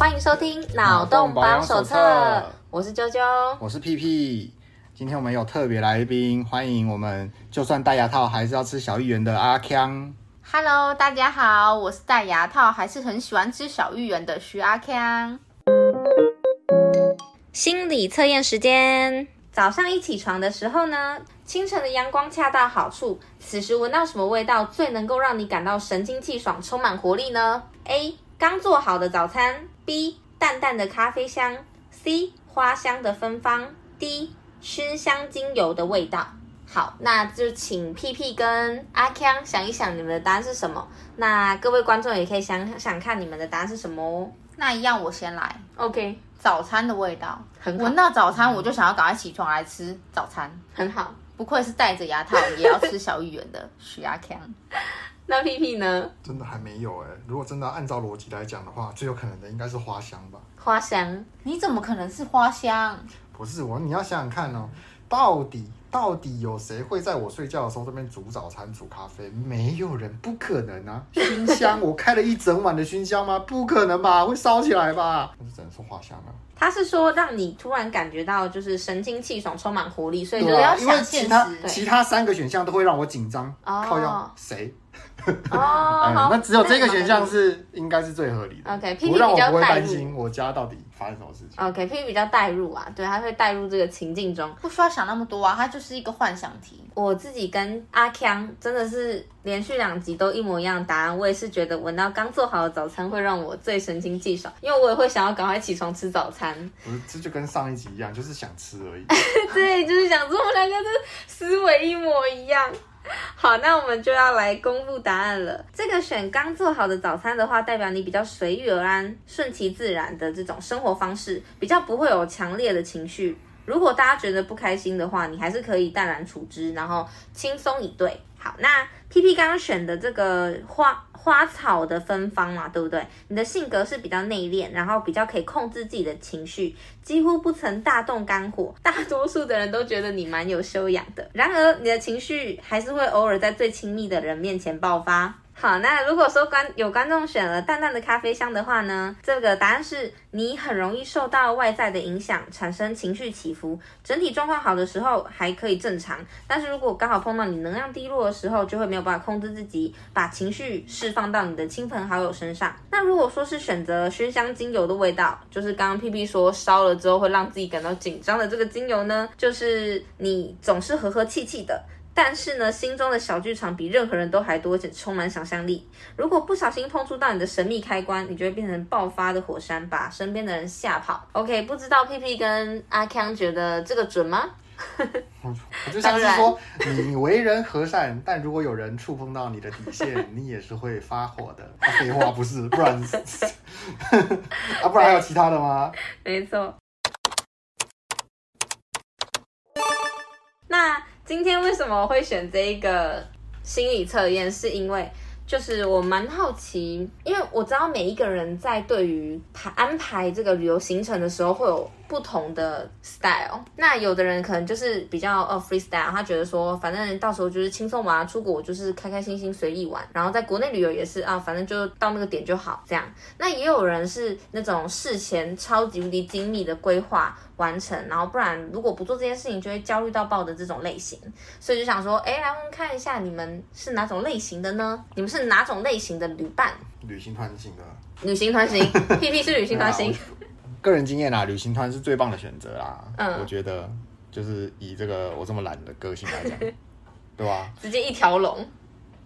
欢迎收听《脑洞保养手册》，我是啾啾，我是屁屁。今天我们有特别来宾，欢迎我们就算戴牙套还是要吃小芋圆的阿康。Hello，大家好，我是戴牙套还是很喜欢吃小芋圆的徐阿康。心理测验时间，早上一起床的时候呢，清晨的阳光恰到好处，此时闻到什么味道最能够让你感到神清气爽、充满活力呢？A. 刚做好的早餐，B. 淡淡的咖啡香，C. 花香的芬芳，D. 熏香精油的味道。好，那就请屁屁跟阿康想一想，你们的答案是什么？那各位观众也可以想想看，你们的答案是什么哦。那一样，我先来。OK，早餐的味道，很好。闻到早餐，我就想要赶快起床来吃早餐，很好。不愧是戴着牙套也要吃小芋圆的徐阿锵。那屁屁呢？真的还没有哎。如果真的按照逻辑来讲的话，最有可能的应该是花香吧。花香？你怎么可能是花香？不是我，你要想想看哦，到底到底有谁会在我睡觉的时候这边煮早餐、煮咖啡？没有人，不可能啊！熏香，我开了一整晚的熏香吗？不可能吧，会烧起来吧？那就只能说花香啊。他是说让你突然感觉到就是神清气爽、充满活力，所以就要想现实。因为其他其他三个选项都会让我紧张。哦，靠药谁？哦、嗯，那只有这个选项是应该是最合理的。OK，P P 比较带入，我不会担心我家到底发生什么事情。OK，P P 比较带入啊，对，他会带入这个情境中，不需要想那么多啊，它就是一个幻想题。我自己跟阿康真的是连续两集都一模一样的答案，我也是觉得闻到刚做好的早餐会让我最神清气爽，因为我也会想要赶快起床吃早餐。不是，这就跟上一集一样，就是想吃而已。对，就是想吃，我们两个的思维一模一样。好，那我们就要来公布答案了。这个选刚做好的早餐的话，代表你比较随遇而安、顺其自然的这种生活方式，比较不会有强烈的情绪。如果大家觉得不开心的话，你还是可以淡然处之，然后轻松以对。好，那 P P 刚刚选的这个花花草的芬芳嘛，对不对？你的性格是比较内敛，然后比较可以控制自己的情绪，几乎不曾大动肝火。大多数的人都觉得你蛮有修养的，然而你的情绪还是会偶尔在最亲密的人面前爆发。好，那如果说观有观众选了淡淡的咖啡香的话呢，这个答案是你很容易受到外在的影响，产生情绪起伏。整体状况好的时候还可以正常，但是如果刚好碰到你能量低落的时候，就会没有办法控制自己，把情绪释放到你的亲朋好友身上。那如果说是选择熏香精油的味道，就是刚刚屁屁说烧了之后会让自己感到紧张的这个精油呢，就是你总是和和气气的。但是呢，心中的小剧场比任何人都还多，且充满想象力。如果不小心碰触到你的神秘开关，你就会变成爆发的火山，把身边的人吓跑。OK，不知道屁屁跟阿康觉得这个准吗？我就像是说，你为人和善，但如果有人触碰到你的底线，你也是会发火的。啊、废话不是，不然 啊，不然还有其他的吗？没错。那。今天为什么会选这一个心理测验？是因为就是我蛮好奇，因为我知道每一个人在对于排安排这个旅游行程的时候会有不同的 style。那有的人可能就是比较呃 freestyle，他觉得说反正到时候就是轻松玩，出国就是开开心心随意玩，然后在国内旅游也是啊，反正就到那个点就好这样。那也有人是那种事前超级无敌精密的规划。完成，然后不然如果不做这件事情，就会焦虑到爆的这种类型，所以就想说，哎，来我们看一下你们是哪种类型的呢？你们是哪种类型的旅伴？旅行团型的。旅行团型，P P 是旅行团型。个人经验啦，旅行团是最棒的选择啦。嗯，我觉得就是以这个我这么懒的个性来讲，对吧？直接一条龙。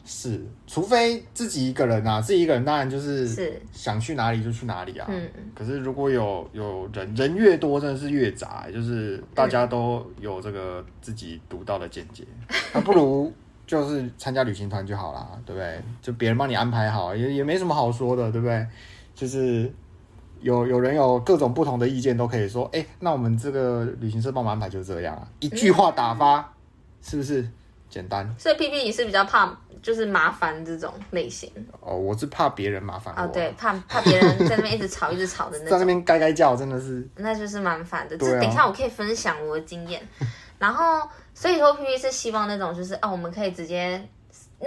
是，除非自己一个人啊，自己一个人当然就是是想去哪里就去哪里啊。嗯，可是如果有有人人越多，真的是越杂，就是大家都有这个自己独到的见解，那、嗯、不如就是参加旅行团就好啦，对不对？就别人帮你安排好，也也没什么好说的，对不对？就是有有人有各种不同的意见，都可以说，哎，那我们这个旅行社帮我们安排就是这样啊，一句话打发，嗯、是不是简单？所以 P P 你是比较怕。就是麻烦这种类型哦，我是怕别人麻烦哦，对，怕怕别人在那边一直吵一直吵的那种，在那边该该叫真的是，那就是蛮烦的。这、啊、等一下我可以分享我的经验，然后所以说 P P 是希望那种就是哦，我们可以直接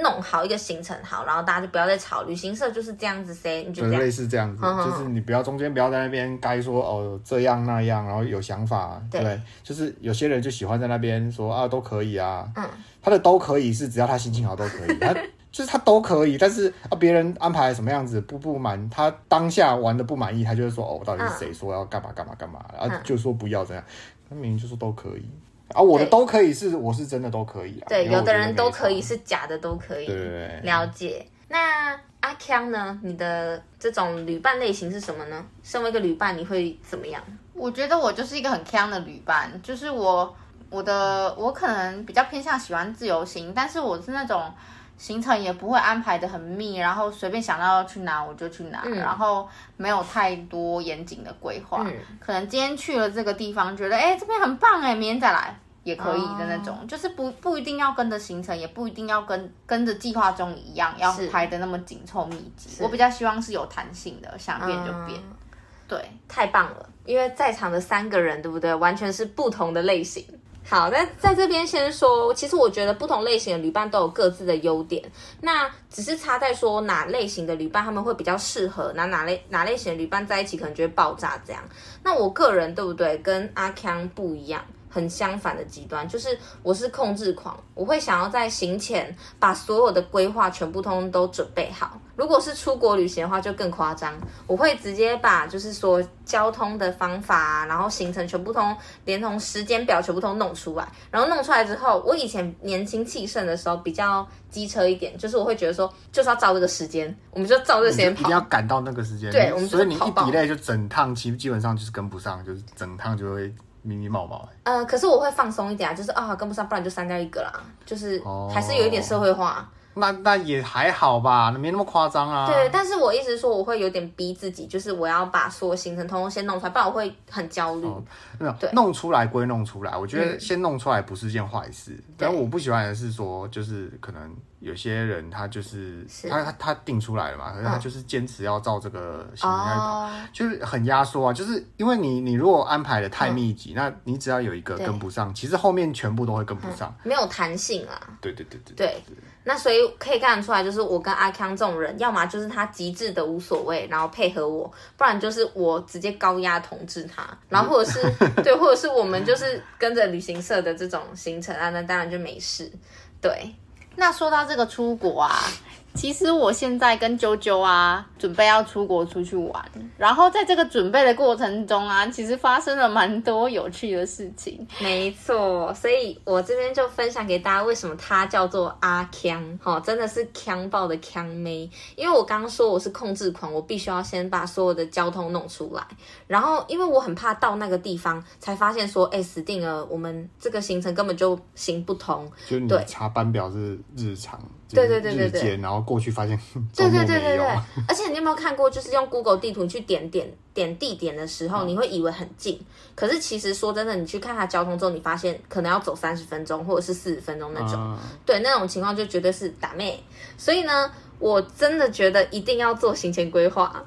弄好一个行程好，然后大家就不要再吵。旅行社就是这样子你就这样。类似这样子，嗯、就是你不要中间不要在那边该说哦这样那样，然后有想法，对，对，就是有些人就喜欢在那边说啊都可以啊，嗯，他的都可以是只要他心情好都可以，他就是他都可以，但是啊别人安排什么样子不不满，他当下玩的不满意，他就会说哦到底是谁说要干嘛干嘛干嘛，然、啊就说不要这样，他明明就说都可以。啊，我的都可以是，我是真的都可以啊。对，有的人都可以是假的都可以。对，对，对，了解。那阿康呢？你的这种旅伴类型是什么呢？身为一个旅伴，你会怎么样？我觉得我就是一个很康的旅伴，就是我我的我可能比较偏向喜欢自由行，但是我是那种。行程也不会安排的很密，然后随便想到要去哪我就去哪，嗯、然后没有太多严谨的规划。嗯、可能今天去了这个地方，觉得哎这边很棒哎，明天再来也可以的那种，哦、就是不不一定要跟着行程，也不一定要跟跟着计划中一样要排的那么紧凑密集。我比较希望是有弹性的，想变就变。嗯、对，太棒了，因为在场的三个人，对不对？完全是不同的类型。好，那在这边先说，其实我觉得不同类型的旅伴都有各自的优点，那只是差在说哪类型的旅伴他们会比较适合，那哪类哪类型的旅伴在一起可能就会爆炸这样。那我个人对不对？跟阿康不一样。很相反的极端，就是我是控制狂，我会想要在行前把所有的规划全部通通都准备好。如果是出国旅行的话，就更夸张，我会直接把就是说交通的方法啊，然后行程全部通连同时间表全部通弄出来。然后弄出来之后，我以前年轻气盛的时候比较机车一点，就是我会觉得说就是要照这个时间，我们就照这个时间跑，一定要赶到那个时间。对，我们所以你一 delay 就整趟基基本上就是跟不上，就是整趟就会。迷迷毛毛、欸，呃，可是我会放松一点啊，就是啊，跟不上，不然就删掉一个啦，就是还是有一点社会化。哦那那也还好吧，那没那么夸张啊。对，但是我一直说我会有点逼自己，就是我要把所有行程通通先弄出来，不然我会很焦虑。哦、没有，对，弄出来归弄出来，我觉得先弄出来不是件坏事。嗯、但我不喜欢的是说，就是可能有些人他就是，是他他他定出来了嘛，可是他就是坚持要照这个行程来跑，哦、就是很压缩啊。就是因为你你如果安排的太密集，嗯、那你只要有一个跟不上，其实后面全部都会跟不上，嗯、没有弹性啊。对对对对对。对那所以可以看得出来，就是我跟阿康这种人，要么就是他极致的无所谓，然后配合我，不然就是我直接高压统治他，然后或者是 对，或者是我们就是跟着旅行社的这种行程啊，那当然就没事。对，那说到这个出国啊。其实我现在跟啾啾啊，准备要出国出去玩，然后在这个准备的过程中啊，其实发生了蛮多有趣的事情。没错，所以我这边就分享给大家，为什么它叫做阿锵，齁，真的是康爆的康妹。因为我刚刚说我是控制狂，我必须要先把所有的交通弄出来，然后因为我很怕到那个地方才发现说，哎，死定了，我们这个行程根本就行不通。就你查班表是日常。对对对对对，然后过去发现，对对对对对，而且你有没有看过，就是用 Google 地图去点点点地点的时候，你会以为很近，可是其实说真的，你去看它交通之后，你发现可能要走三十分钟或者是四十分钟那种，对，那种情况就绝对是打妹。所以呢，我真的觉得一定要做行前规划。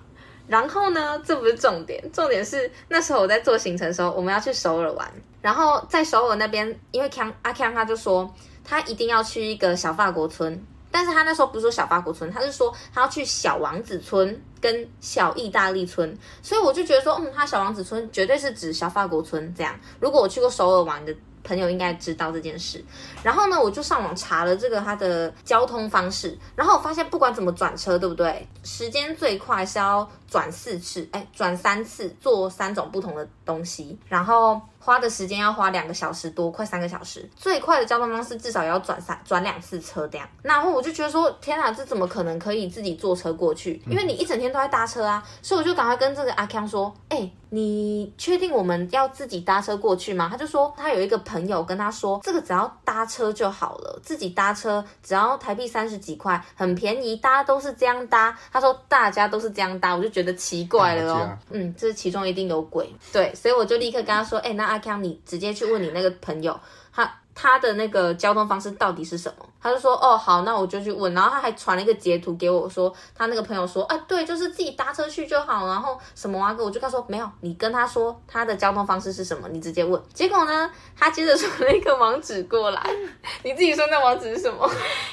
然后呢，这不是重点，重点是那时候我在做行程的时候，我们要去首尔玩，然后在首尔那边，因为锵阿锵他就说。他一定要去一个小法国村，但是他那时候不是说小法国村，他是说他要去小王子村跟小意大利村，所以我就觉得说，嗯，他小王子村绝对是指小法国村这样。如果我去过首尔玩的朋友应该知道这件事。然后呢，我就上网查了这个他的交通方式，然后我发现不管怎么转车，对不对？时间最快是要转四次，哎，转三次，坐三种不同的东西，然后。花的时间要花两个小时多，快三个小时。最快的交通方式至少要转三转两次车这样。然后我就觉得说，天哪，这怎么可能可以自己坐车过去？因为你一整天都在搭车啊。所以我就赶快跟这个阿康说，哎、你确定我们要自己搭车过去吗？他就说他有一个朋友跟他说，这个只要搭车就好了，自己搭车只要台币三十几块，很便宜，大家都是这样搭。他说大家都是这样搭，我就觉得奇怪了哦。嗯，这其中一定有鬼。对，所以我就立刻跟他说，哎、欸，那。阿康，你直接去问你那个朋友，他他的那个交通方式到底是什么？他就说哦好，那我就去问。然后他还传了一个截图给我说，他那个朋友说啊对，就是自己搭车去就好。然后什么啊？我就跟他说没有，你跟他说他的交通方式是什么，你直接问。结果呢，他接着传了一个网址过来，你自己说那网址是什么？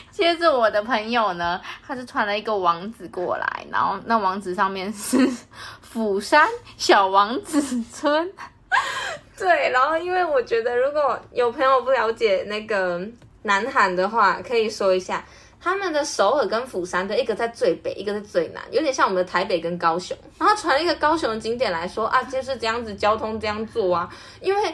接着我的朋友呢，他就传了一个网址过来，然后那网址上面是釜山小王子村。对，然后因为我觉得，如果有朋友不了解那个南韩的话，可以说一下，他们的首尔跟釜山的一个在最北，一个在最南，有点像我们的台北跟高雄。然后传一个高雄的景点来说啊，就是这样子，交通这样做啊。因为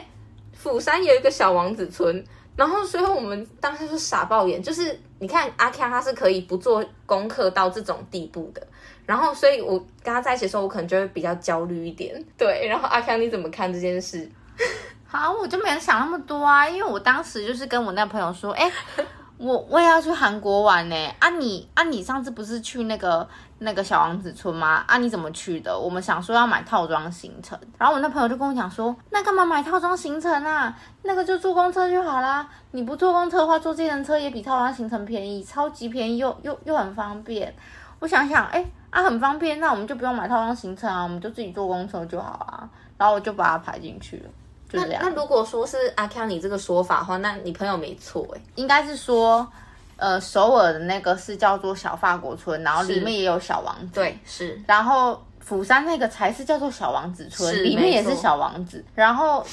釜山有一个小王子村，然后所以我们当时就傻爆眼，就是你看阿康他是可以不做功课到这种地步的。然后所以我跟他在一起的时候，我可能就会比较焦虑一点。对，然后阿康你怎么看这件事？啊，我就没有想那么多啊，因为我当时就是跟我那朋友说，哎，我我也要去韩国玩呢。啊你啊你上次不是去那个那个小王子村吗？啊你怎么去的？我们想说要买套装行程，然后我那朋友就跟我讲说，那干嘛买套装行程啊？那个就坐公车就好啦。你不坐公车的话，坐计程车也比套装行程便宜，超级便宜又又又很方便。我想想，哎啊很方便，那我们就不用买套装行程啊，我们就自己坐公车就好啊。然后我就把它排进去了。那那如果说是阿康你这个说法的话，那你朋友没错欸，应该是说，呃，首尔的那个是叫做小法国村，然后里面也有小王子，对，是。然后釜山那个才是叫做小王子村，里面也是小王子。然后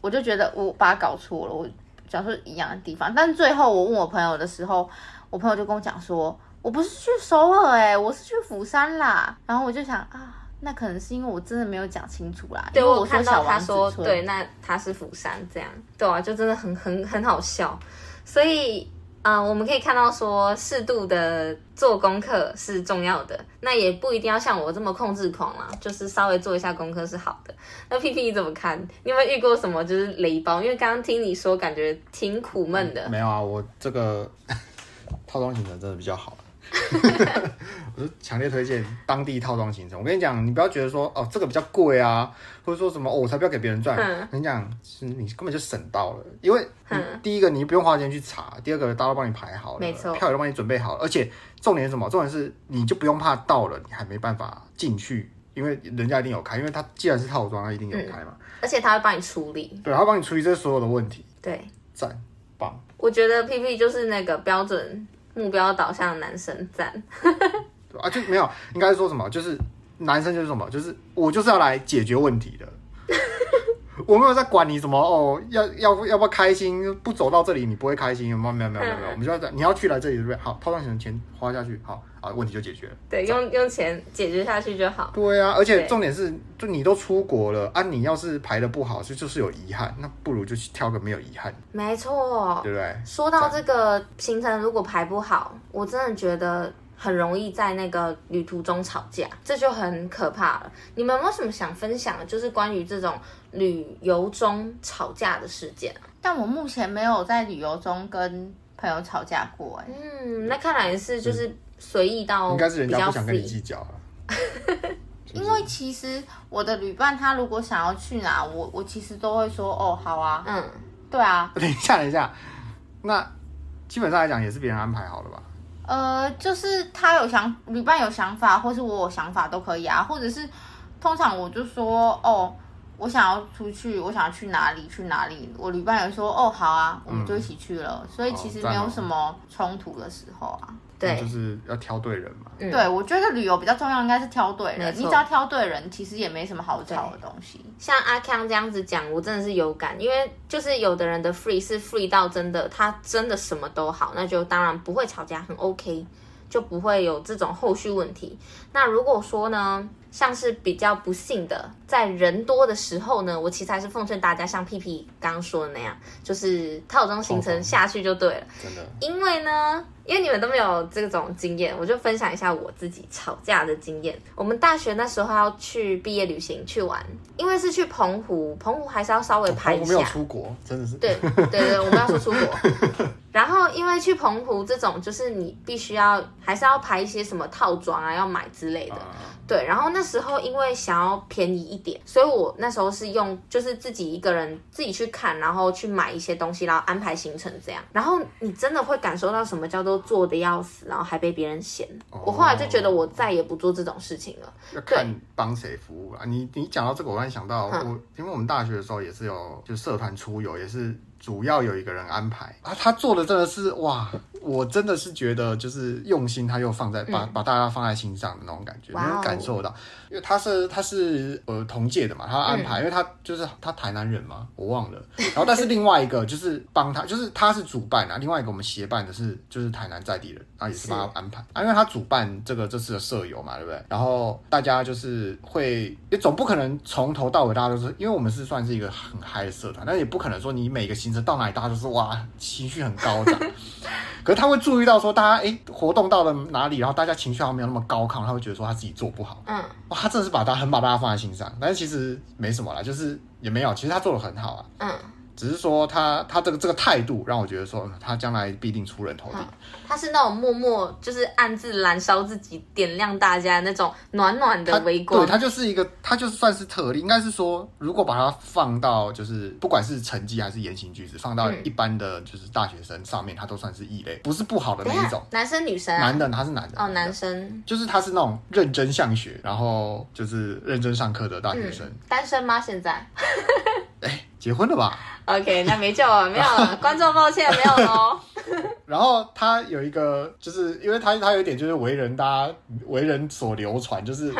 我就觉得我把它搞错了，我讲说一样的地方，但最后我问我朋友的时候，我朋友就跟我讲说，我不是去首尔欸，我是去釜山啦。然后我就想啊。那可能是因为我真的没有讲清楚啦。对，我看到他说，对，那他是釜山这样，对啊，就真的很很很好笑。所以，嗯、呃，我们可以看到说，适度的做功课是重要的。那也不一定要像我这么控制狂啦，就是稍微做一下功课是好的。那 P P 你怎么看？你有没有遇过什么就是雷包？因为刚刚听你说，感觉挺苦闷的、嗯。没有啊，我这个 套装型的真的比较好。我是强烈推荐当地套装行程。我跟你讲，你不要觉得说哦这个比较贵啊，或者说什么哦我才不要给别人赚。嗯、我跟你讲，是你根本就省到了，因为第一个你不用花钱去查，第二个大家都帮你排好了，没错，票也都帮你准备好了，而且重点是什么？重点是你就不用怕到了你还没办法进去，因为人家一定有开，因为他既然是套装，他一定有开嘛。嗯、而且他会帮你处理，对，他会帮你处理这所有的问题。对，赞，棒。我觉得 P P 就是那个标准。目标导向男生赞，啊，就没有，应该说什么？就是男生就是什么？就是我就是要来解决问题的。我没有在管你什么哦，要要要不要开心？不走到这里你不会开心？有没有没有没有没有，我们就要在你要去来这里对不对？好，套装钱钱花下去，好啊，问题就解决了。对，用用钱解决下去就好。对啊，而且重点是，就你都出国了啊，你要是排的不好，就就是有遗憾，那不如就去挑个没有遗憾。没错，对不对？说到这个行程，如果排不好，我真的觉得。很容易在那个旅途中吵架，这就很可怕了。你们有没有什么想分享的？就是关于这种旅游中吵架的事件啊？但我目前没有在旅游中跟朋友吵架过，哎，嗯，那看来是就是随意到应该是人家不想跟你计较了。因为其实我的旅伴他如果想要去哪，我我其实都会说哦，好啊，嗯，对啊。等一下，等一下，那基本上来讲也是别人安排好了吧？呃，就是他有想，旅伴有想法，或是我有想法都可以啊，或者是通常我就说，哦，我想要出去，我想要去哪里去哪里，我旅伴有说，哦，好啊，我们就一起去了，嗯、所以其实没有什么冲突的时候啊。对，就是要挑对人嘛。嗯、对，我觉得旅游比较重要，应该是挑对人。你只要挑对人，其实也没什么好吵的东西。像阿康这样子讲，我真的是有感，因为就是有的人的 free 是 free 到真的，他真的什么都好，那就当然不会吵架，很 OK，就不会有这种后续问题。那如果说呢，像是比较不幸的，在人多的时候呢，我其实还是奉劝大家，像屁屁刚刚说的那样，就是套装行程下去就对了。真的，因为呢。因为你们都没有这种经验，我就分享一下我自己吵架的经验。我们大学那时候要去毕业旅行去玩，因为是去澎湖，澎湖还是要稍微拍一下。我没有出国，真的是。对对对，我们要说出国。然后后因为去澎湖这种，就是你必须要还是要排一些什么套装啊，要买之类的。对，然后那时候因为想要便宜一点，所以我那时候是用就是自己一个人自己去看，然后去买一些东西，然后安排行程这样。然后你真的会感受到什么叫做做的要死，然后还被别人嫌。哦、我后来就觉得我再也不做这种事情了。要看帮谁服务啊？你你讲到这个，我突然想到我，因为我们大学的时候也是有就社团出游，也是。主要有一个人安排啊，他做的真的是哇，我真的是觉得就是用心，他又放在把、嗯、把大家放在心上的那种感觉，能感受到。因为他是他是呃同届的嘛，他安排，嗯、因为他就是他台南人嘛，我忘了。然后但是另外一个就是帮他，就是他是主办啊，另外一个我们协办的是就是台南在地人，然后也是帮他安排啊，因为他主办这个这次的社友嘛，对不对？然后大家就是会，也总不可能从头到尾大家都是，因为我们是算是一个很嗨的社团，但也不可能说你每个行程到哪里大家就是哇情绪很高涨。可是他会注意到说大家哎活动到了哪里，然后大家情绪好像没有那么高亢，他会觉得说他自己做不好，嗯。哇他真的是把他很把大家放在心上，但是其实没什么啦，就是也没有，其实他做的很好啊。嗯。只是说他他这个这个态度让我觉得说他将来必定出人头地。他是那种默默就是暗自燃烧自己，点亮大家那种暖暖的微光。对，他就是一个，他就算是特例。应该是说，如果把他放到就是不管是成绩还是言行举止，放到一般的就是大学生上面，他都算是异类，不是不好的那一种。男生女生啊？男的，他是男的。哦，男生。就是他是那种认真向学，然后就是认真上课的大学生。单身吗？现在？哎，结婚了吧？OK，那没救了，没有了，观众抱歉，没有喽。然后他有一个，就是因为他他有一点就是为人大家为人所流传，就是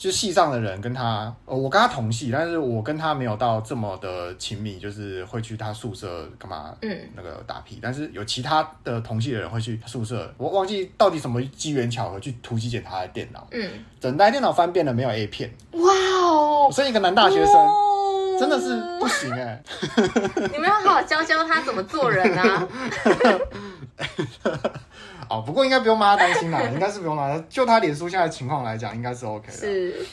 就戏上的人跟他，我跟他同戏，但是我跟他没有到这么的亲密，就是会去他宿舍干嘛，嗯，那个打屁。但是有其他的同系的人会去宿舍，我忘记到底什么机缘巧合去突击检他的电脑，嗯，整台电脑翻遍了没有 A 片，哇哦，我是一个男大学生。真的是不行哎！你们要好好教教他怎么做人啊！哦，不过应该不用妈担心啦，应该是不用啦。就他脸书现在的情况来讲，应该是 OK 的。是。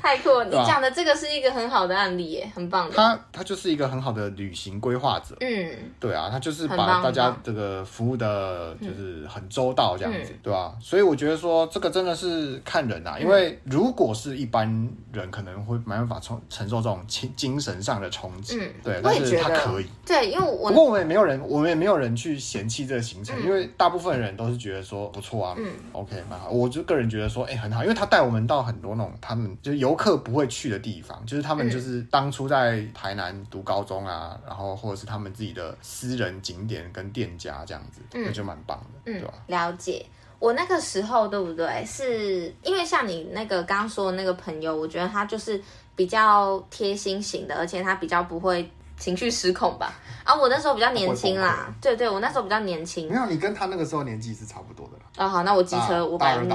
太酷 了！你讲的这个是一个很好的案例耶，很棒的。他他就是一个很好的旅行规划者。嗯，对啊，他就是把大家这个服务的，就是很周到这样子，对吧？所以我觉得说这个真的是看人啊，因为如果是一般人，可能会没办法承承受这种精精神上的冲击。嗯，对，但是他可以。对，因为我不过我们也没有人，我们也没有人去嫌弃这个行程，因为大部分人都是觉得说不错啊，嗯，OK，蛮好。我就个人觉得说，哎，很好，因为他带我们到很多那种他们就是。游客不会去的地方，就是他们就是当初在台南读高中啊，然后或者是他们自己的私人景点跟店家这样子，那就蛮棒的，嗯对吧？了解。我那个时候对不对？是因为像你那个刚刚说的那个朋友，我觉得他就是比较贴心型的，而且他比较不会情绪失控吧？啊，我那时候比较年轻啦，对对，我那时候比较年轻。没有，你跟他那个时候年纪是差不多的啦。啊，好，那我机车五百米。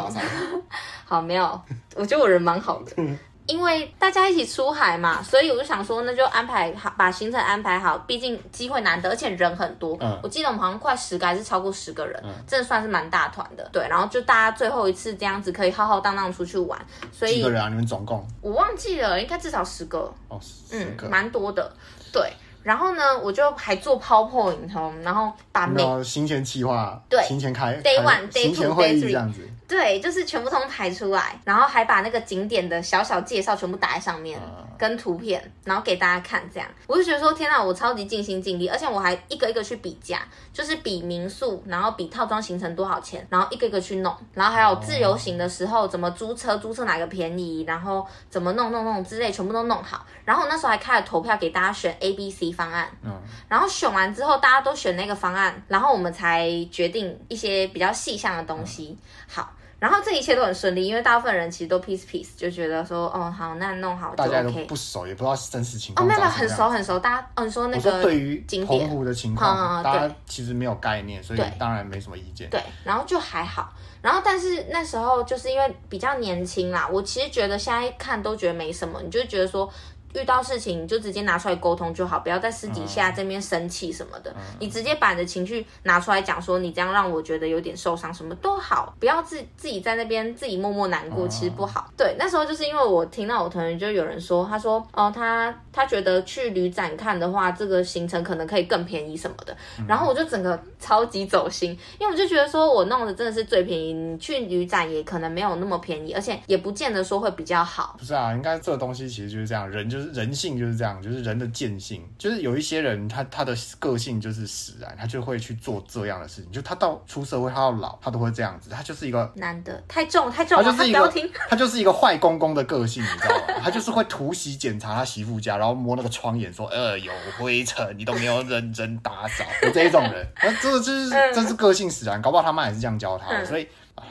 好，没有，我觉得我人蛮好的，因为大家一起出海嘛，所以我就想说，那就安排好，把行程安排好，毕竟机会难得，而且人很多。嗯，我记得我们好像快十个，还是超过十个人，嗯，真的算是蛮大团的。对，然后就大家最后一次这样子可以浩浩荡荡出去玩。所以几个人啊？你们总共？我忘记了，应该至少十个。哦，十个，嗯，蛮多的。对。然后呢，我就还做 PowerPoint，然后把每行前计划，对，行前开，Day One、Day Two、Day Three 这样子。对，就是全部通排出来，然后还把那个景点的小小介绍全部打在上面，嗯、跟图片，然后给大家看。这样，我就觉得说，天哪，我超级尽心尽力，而且我还一个一个去比价，就是比民宿，然后比套装行程多少钱，然后一个一个去弄，然后还有自由行的时候怎么租车，租车哪个便宜，然后怎么弄弄弄之类，全部都弄好。然后我那时候还开了投票给大家选 A、B、C 方案，嗯，然后选完之后大家都选那个方案，然后我们才决定一些比较细项的东西。嗯、好。然后这一切都很顺利，因为大部分人其实都 peace peace 就觉得说，哦，好，那弄好就 OK。大家都不熟，也不知道真实情况。哦，没有没有，很熟很熟。大家，嗯、哦，说那个说对于澎湖的情况，嗯、大家其实没有概念，所以当然没什么意见。对，然后就还好。然后，但是那时候就是因为比较年轻啦，我其实觉得现在看都觉得没什么，你就觉得说。遇到事情就直接拿出来沟通就好，不要在私底下这边生气什么的。嗯、你直接把你的情绪拿出来讲，说你这样让我觉得有点受伤，什么都好，不要自自己在那边自己默默难过，其实不好。嗯、对，那时候就是因为我听到我同学就有人说，他说哦，他他觉得去旅展看的话，这个行程可能可以更便宜什么的。然后我就整个超级走心，因为我就觉得说我弄的真的是最便宜，你去旅展也可能没有那么便宜，而且也不见得说会比较好。不是啊，应该这个东西其实就是这样，人就是人性就是这样，就是人的贱性，就是有一些人他他的个性就是使然，他就会去做这样的事情。就他到出社会，他到老，他都会这样子。他就是一个男的太重太重了，他就是一个 他就是一个坏公公的个性，你知道吗？他就是会突袭检查他媳妇家，然后摸那个窗沿说，呃，有灰尘，你都没有认真打扫，有这一种人。那这个就是这是个性使然，搞不好他妈也是这样教他的，所以。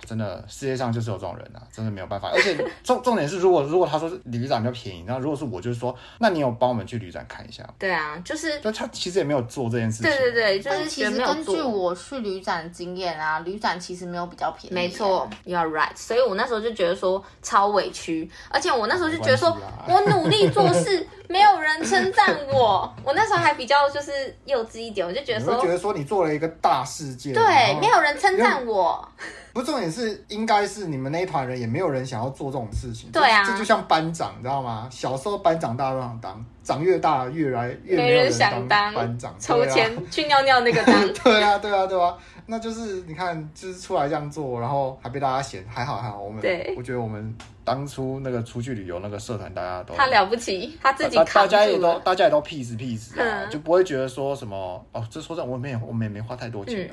真的，世界上就是有这种人啊，真的没有办法。而且重重点是，如果如果他说是旅展比较便宜，那如果是我，就是说，那你有帮我们去旅展看一下？对啊，就是，就他其实也没有做这件事情。对对对，就是其实根据我去旅展的经验啊，旅展其实没有比较便宜。没错，You are right。所以我那时候就觉得说超委屈，而且我那时候就觉得说我努力做事。没有人称赞我，我那时候还比较就是幼稚一点，我就觉得说，我觉得说你做了一个大事件，对，没有人称赞我。不，重点是应该是你们那一团人也没有人想要做这种事情。对啊，这就像班长，你知道吗？小时候班长大家都想当，长越大越来越没有人想当班长，抽签 去尿尿那个当。对啊，对啊，对啊。那就是你看，就是出来这样做，然后还被大家嫌，还好还好。我们，对，我觉得我们当初那个出去旅游那个社团，大家都他了不起，他自己大家也都大家也都屁事屁事啊，嗯、就不会觉得说什么哦，这说真的，我没有我们也没花太多钱。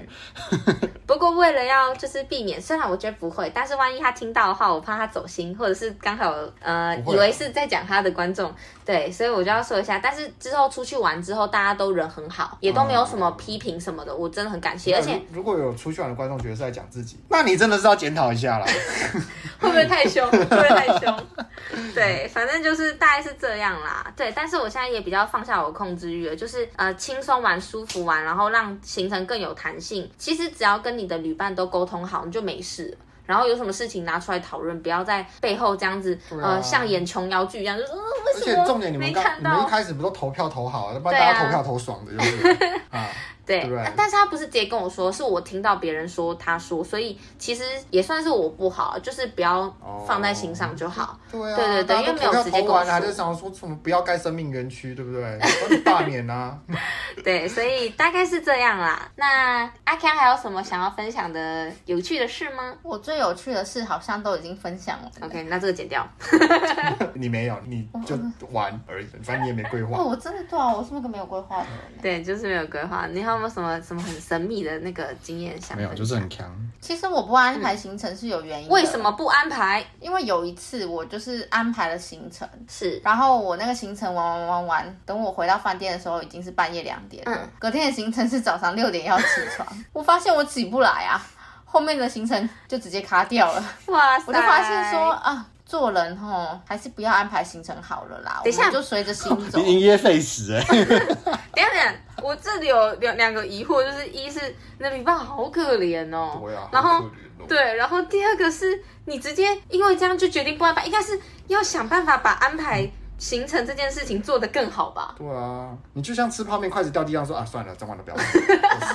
嗯、不过为了要就是避免，虽然我觉得不会，但是万一他听到的话，我怕他走心，或者是刚好呃以为是在讲他的观众，对，所以我就要说一下。但是之后出去玩之后，大家都人很好，也都没有什么批评什么的，我真的很感谢，而且。如果有出去玩的观众觉得是在讲自己，那你真的是要检讨一下了，会不会太凶？会太凶？对，反正就是大概是这样啦。对，但是我现在也比较放下我的控制欲了，就是呃轻松玩、舒服玩，然后让行程更有弹性。其实只要跟你的旅伴都沟通好，你就没事。然后有什么事情拿出来讨论，不要在背后这样子，啊、呃，像演琼瑶剧一样，就是呃为什么？而且重点你们刚你们一开始不都投票投好了，帮大家投票投爽的，就是啊。对，但是他不是直接跟我说，是我听到别人说他说，所以其实也算是我不好，就是不要放在心上就好。哦、对啊，对对对，因为没有直接跟我说，就想说什么不要盖生命园区，对不对？罢免啊。对，所以大概是这样啦。那阿 Ken 还有什么想要分享的有趣的事吗？我最有趣的事好像都已经分享了。OK，那这个剪掉。你没有，你就玩而已，反正你也没规划。哦，我真的对啊，我是那个没有规划的人。对，就是没有规划。你好。有没有什么什么很神秘的那个经验想？没有，就是很强。其实我不安排行程是有原因的。为什么不安排？因为有一次我就是安排了行程，是，然后我那个行程玩玩玩玩，等我回到饭店的时候已经是半夜两点。嗯，隔天的行程是早上六点要起床，我发现我起不来啊，后面的行程就直接卡掉了。哇塞！我就发现说啊。做人吼，还是不要安排行程好了啦。等一下就随着心走。因噎废食哎。等下等下，我这里有两两个疑惑，就是一是那旅伴好可怜哦，对啊，然后、哦、对，然后第二个是你直接因为这样就决定不安排，应该是要想办法把安排。嗯行程这件事情做得更好吧？对啊，你就像吃泡面筷子掉地上说啊，算了，整碗都不要吃，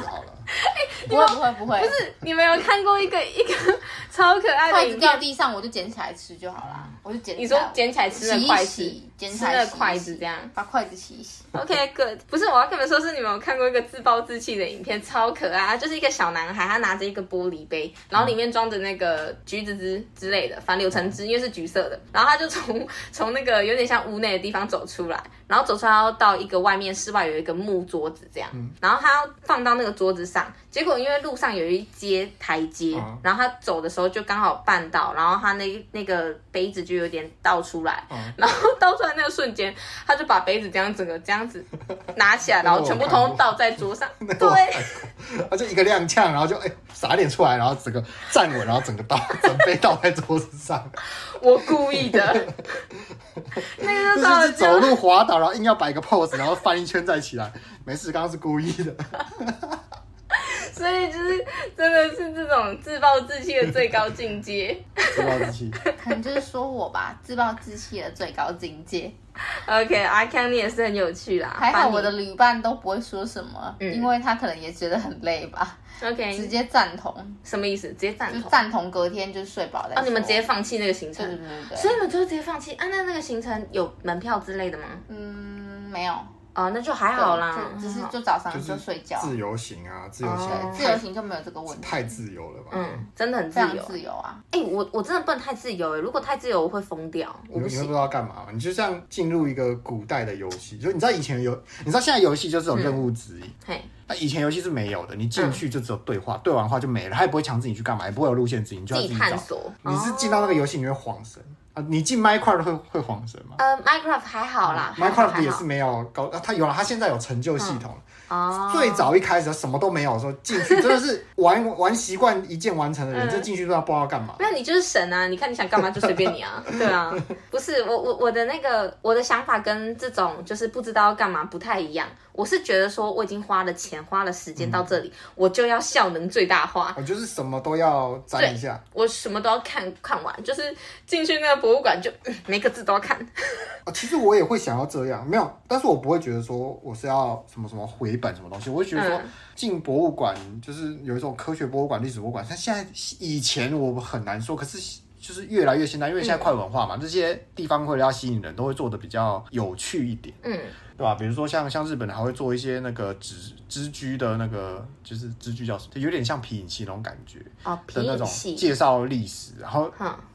好了。不会不会不会，不是你没有看过一个一个超可爱的筷子掉地上，我就捡起来吃就好啦，我就捡。你说捡起来吃的筷子，捡起来的筷子这样，把筷子洗一洗。OK，good。不是我要跟你们说，是你们有看过一个自暴自弃的影片，超可爱，就是一个小男孩，他拿着一个玻璃杯，然后里面装着那个橘子汁之类的，反正柳橙汁，因为是橘色的，然后他就从从那个有点像屋内的地方走出来，然后走出来要到一个外面室外有一个木桌子这样，然后他要放到那个桌子上，结果因为路上有一阶台阶，然后他走的时候就刚好绊到，然后他那那个杯子就有点倒出来，然后倒出来那个瞬间，他就把杯子这样整个这样子拿起来，然后全部通通倒在桌上，对，他就一个踉跄，然后就哎洒点出来，然后整个站稳，然后整个倒整杯倒在桌子上，我故意的。那个就是走路滑倒，然后硬要摆个 pose，然后翻一圈再起来。没事，刚刚是故意的。所以就是真的是这种自暴自弃的最高境界。自暴自弃，可能就是说我吧，自暴自弃的最高境界。OK，阿康你也是很有趣啦。还好我的旅伴都不会说什么，嗯、因为他可能也觉得很累吧。OK，直接赞同，什么意思？直接赞同，赞同隔天就睡饱了。哦，你们直接放弃那个行程？对对对对。所以你们就直接放弃？啊，那那个行程有门票之类的吗？嗯，没有。哦，那就还好啦，就只是就早上就睡觉。自由行啊，自由行，自由行就没有这个问题。太自由了吧？嗯，真的很自由，自由啊！哎，我我真的不能太自由哎，如果太自由我会疯掉。我你会不知道干嘛？你就像进入一个古代的游戏，就你知道以前游，你知道现在游戏就是有任务指引。嘿，那以前游戏是没有的，你进去就只有对话，对完话就没了，他也不会强制你去干嘛，也不会有路线指引，你就要自己探索。你是进到那个游戏你会晃神。啊，你进 Minecraft 会会晃神吗？呃，Minecraft 还好啦，Minecraft 也是没有高，啊，它有了，它现在有成就系统。哦，最早一开始什么都没有的时候进去，真的是玩玩习惯一键完成的人，这进去都要不知道干嘛。那你就是神啊！你看你想干嘛就随便你啊，对啊，不是我我我的那个我的想法跟这种就是不知道要干嘛不太一样。我是觉得说我已经花了钱花了时间到这里，我就要效能最大化。我就是什么都要沾一下，我什么都要看看完，就是进去那个博物馆就每个字都要看。啊，其实我也会想要这样，没有，但是我不会觉得说我是要什么什么回本什么东西，我会觉得说进博物馆就是有一种科学博物馆、历史博物馆。像现在以前我很难说，可是就是越来越现代，因为现在快文化嘛，这些地方为了要吸引人都会做的比较有趣一点。嗯。对吧？比如说像像日本还会做一些那个纸织居的那个，就是织居叫什么，就有点像皮影戏那种感觉的那种介绍历史，然后。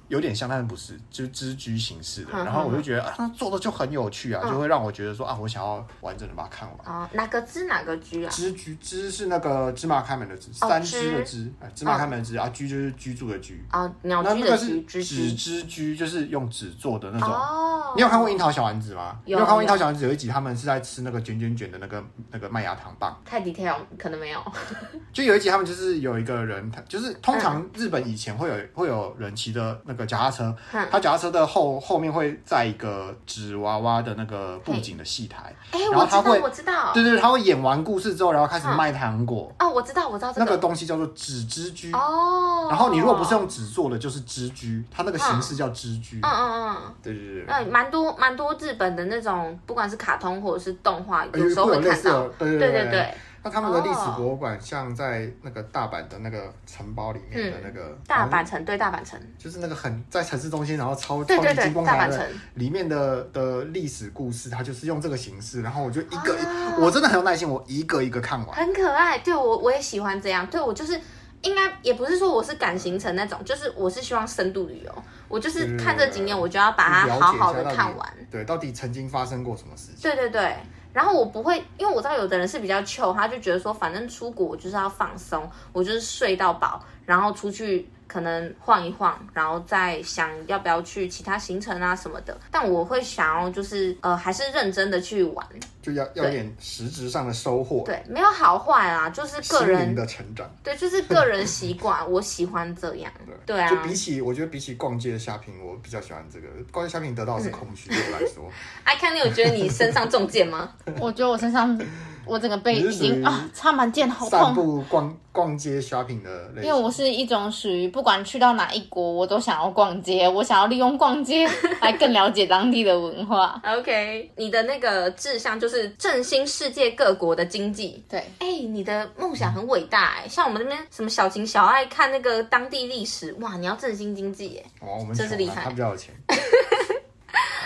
有点像，但是不是，就是织居形式的。然后我就觉得啊，他做的就很有趣啊，就会让我觉得说啊，我想要完整的把它看完。哦，哪个织哪个居啊？织居织是那个芝麻开门的芝，三芝的芝，芝麻开门的芝啊，居就是居住的居。啊，鸟居的居。纸织居就是用纸做的那种。哦。你有看过樱桃小丸子吗？有。看过樱桃小丸子有一集，他们是在吃那个卷卷卷的那个那个麦芽糖棒。太 detail，可能没有。就有一集，他们就是有一个人，他就是通常日本以前会有会有人骑的那个脚踏车。他脚踏车的后后面会载一个纸娃娃的那个布景的戏台，哎，然后他会，我知道，对对，他会演完故事之后，然后开始卖糖果。哦，我知道，我知道那个东西叫做纸织居哦。然后你如果不是用纸做的，就是织居，它那个形式叫织居。嗯嗯嗯，对对对，嗯，蛮多蛮多日本的那种，不管是卡通或者是动画，有时候会看到，对对对对。那他们的历史博物馆，像在那个大阪的那个城堡里面的那个、嗯、大阪城，对大阪城，就是那个很在城市中心，然后超超级金光大的里面的的历史故事，它就是用这个形式，然后我就一个，啊、我真的很有耐心，我一个一个看完，很可爱。对我我也喜欢这样，对我就是应该也不是说我是赶行程那种，就是我是希望深度旅游，我就是看这景点，我就要把它好好的看完。对，到底曾经发生过什么事情？对对对。然后我不会，因为我知道有的人是比较糗他就觉得说，反正出国我就是要放松，我就是睡到饱，然后出去。可能晃一晃，然后再想要不要去其他行程啊什么的。但我会想要就是呃，还是认真的去玩，就要要点实质上的收获。对，没有好坏啦，就是个人的成长。对，就是个人习惯，我喜欢这样。对啊，就比起我觉得比起逛街的 shopping，我比较喜欢这个。逛街 shopping 得到的是空虚，对我来说。阿康，你有觉得你身上中箭吗？我觉得我身上。我整个背已经啊，插满箭，好痛。散步逛逛街 shopping 的类型，因为我是一种属于不管去到哪一国，我都想要逛街，我想要利用逛街 来更了解当地的文化。OK，你的那个志向就是振兴世界各国的经济。对，哎、欸，你的梦想很伟大哎，像我们那边什么小情小爱看那个当地历史，哇，你要振兴经济哎，哦，我们真是厉害，他比较有钱。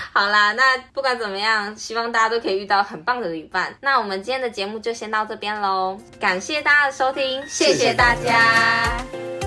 好啦，那不管怎么样，希望大家都可以遇到很棒的旅伴。那我们今天的节目就先到这边喽，感谢大家的收听，谢谢大家。谢谢大家。